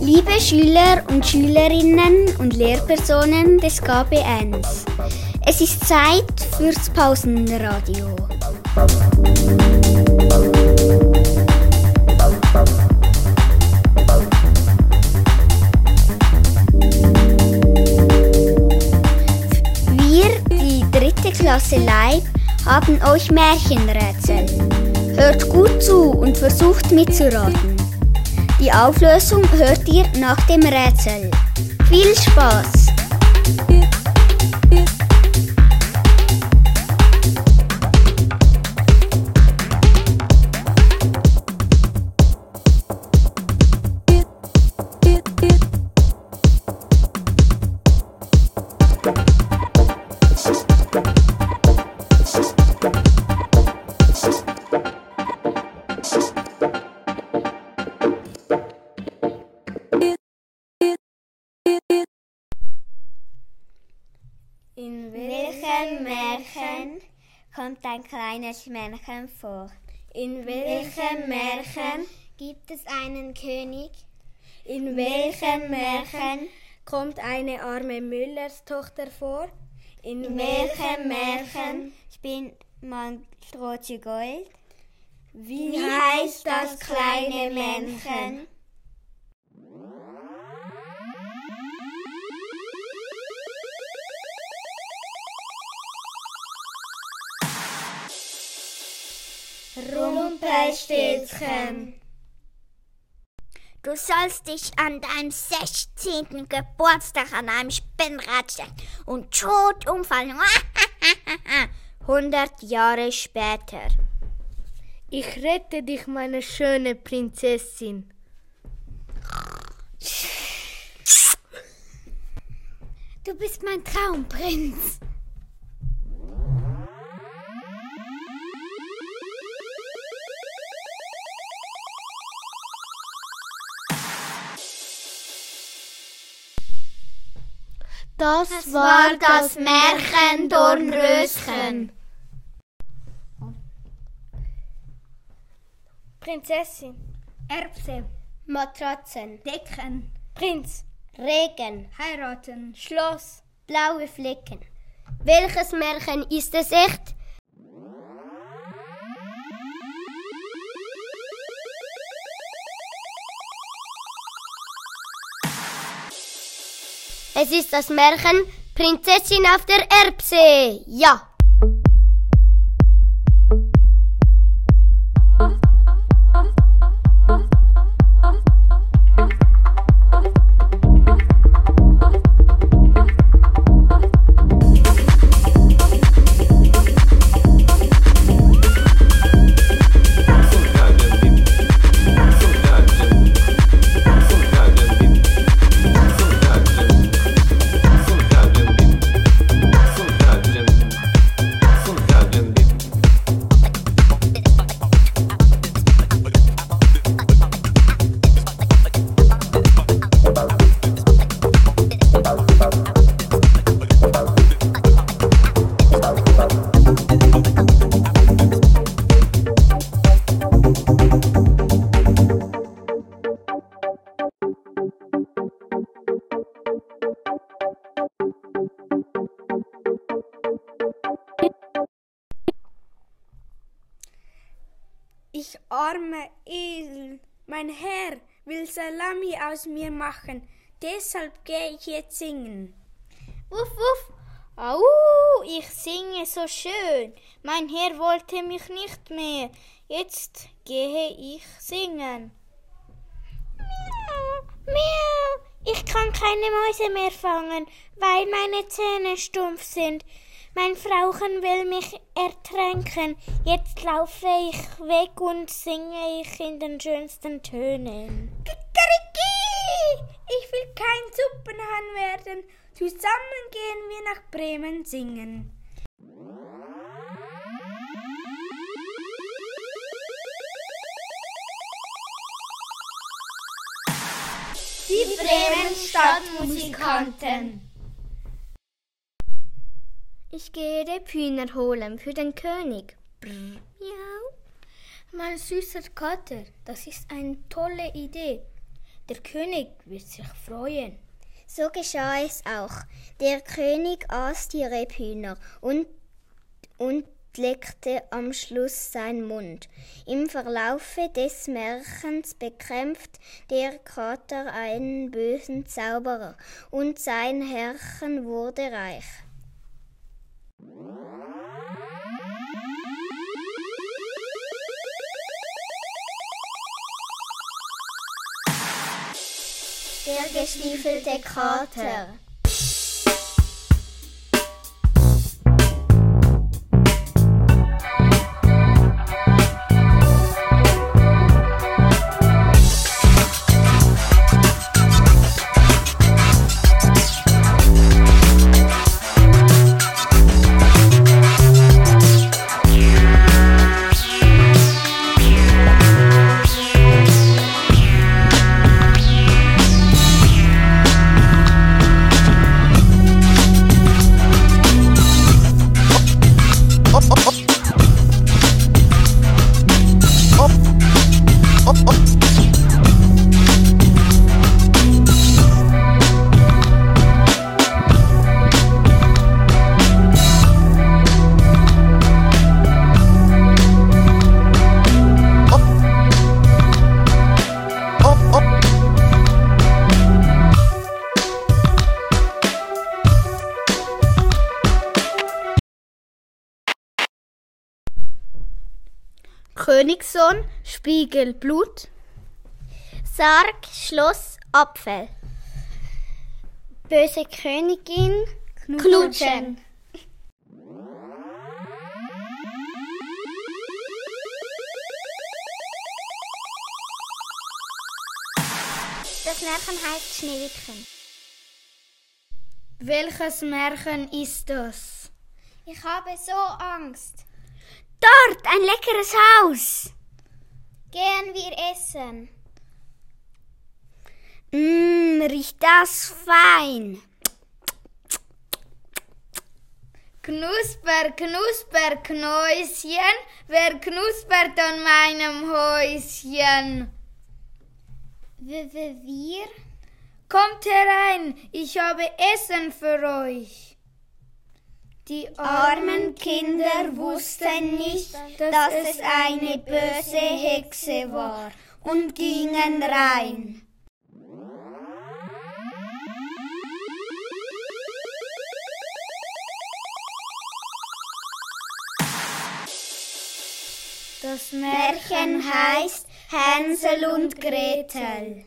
Liebe Schüler und Schülerinnen und Lehrpersonen des KB1, es ist Zeit fürs Pausenradio. Klasse Leib, haben euch Märchenrätsel. Hört gut zu und versucht mitzuraten. Die Auflösung hört ihr nach dem Rätsel. Viel Spaß! Kleines Märchen vor? In welchem Märchen gibt es einen König? In welchem Märchen kommt eine arme Müllerstochter vor? In welchem Märchen spinnt man rote Gold? Wie heißt das kleine Männchen? Rumpelstilzchen. Du sollst dich an deinem 16. Geburtstag an einem Spinnrad stellen und tot umfallen. 100 Jahre später. Ich rette dich, meine schöne Prinzessin. Du bist mein Traumprinz. Das, Das war das Märchen Dornröschen. Prinzessin, Erbse, Matratzen, Decken, Prinz, Regen, heiraten, Schloss. blaue Flecken. Welches Märchen ist es echt? Es ist das Märchen Prinzessin auf der Erbse. Ja. Ich arme Esel, mein Herr will Salami aus mir machen, deshalb gehe ich jetzt singen. Wuff, wuff. Au, ich singe so schön. Mein Herr wollte mich nicht mehr. Jetzt gehe ich singen. Miau, miau. Ich kann keine Mäuse mehr fangen, weil meine Zähne stumpf sind. Mein Frauchen will mich ertränken. Jetzt laufe ich weg und singe ich in den schönsten Tönen. Kikeriki! Ich will kein Suppenhahn werden. Zusammen gehen wir nach Bremen singen. Die Bremen Stadtmusikanten. Ich gehe Rebhühner holen für den König. Brr. Miau. Mein süßer Kater, das ist eine tolle Idee. Der König wird sich freuen. So geschah es auch. Der König aß die Rebhühner und, und leckte am Schluss sein Mund. Im Verlaufe des Märchens bekämpft der Kater einen bösen Zauberer und sein Herrchen wurde reich. Der gestiefelte Kater. Königssohn, Spiegel, Blut. Sarg, Schloss, Apfel. Böse Königin, Knutschen. Das Märchen heißt Schneewittchen. Welches Märchen ist das? Ich habe so Angst. Dort, ein leckeres Haus. Gehen wir essen. Mmm, riecht das fein. Knusper, knusper, Knäuschen, wer knuspert an meinem Häuschen? Wir? Kommt herein, ich habe Essen für euch. Die armen Kinder wussten nicht, dass es eine böse Hexe war und gingen rein. Das Märchen heißt Hänsel und Gretel.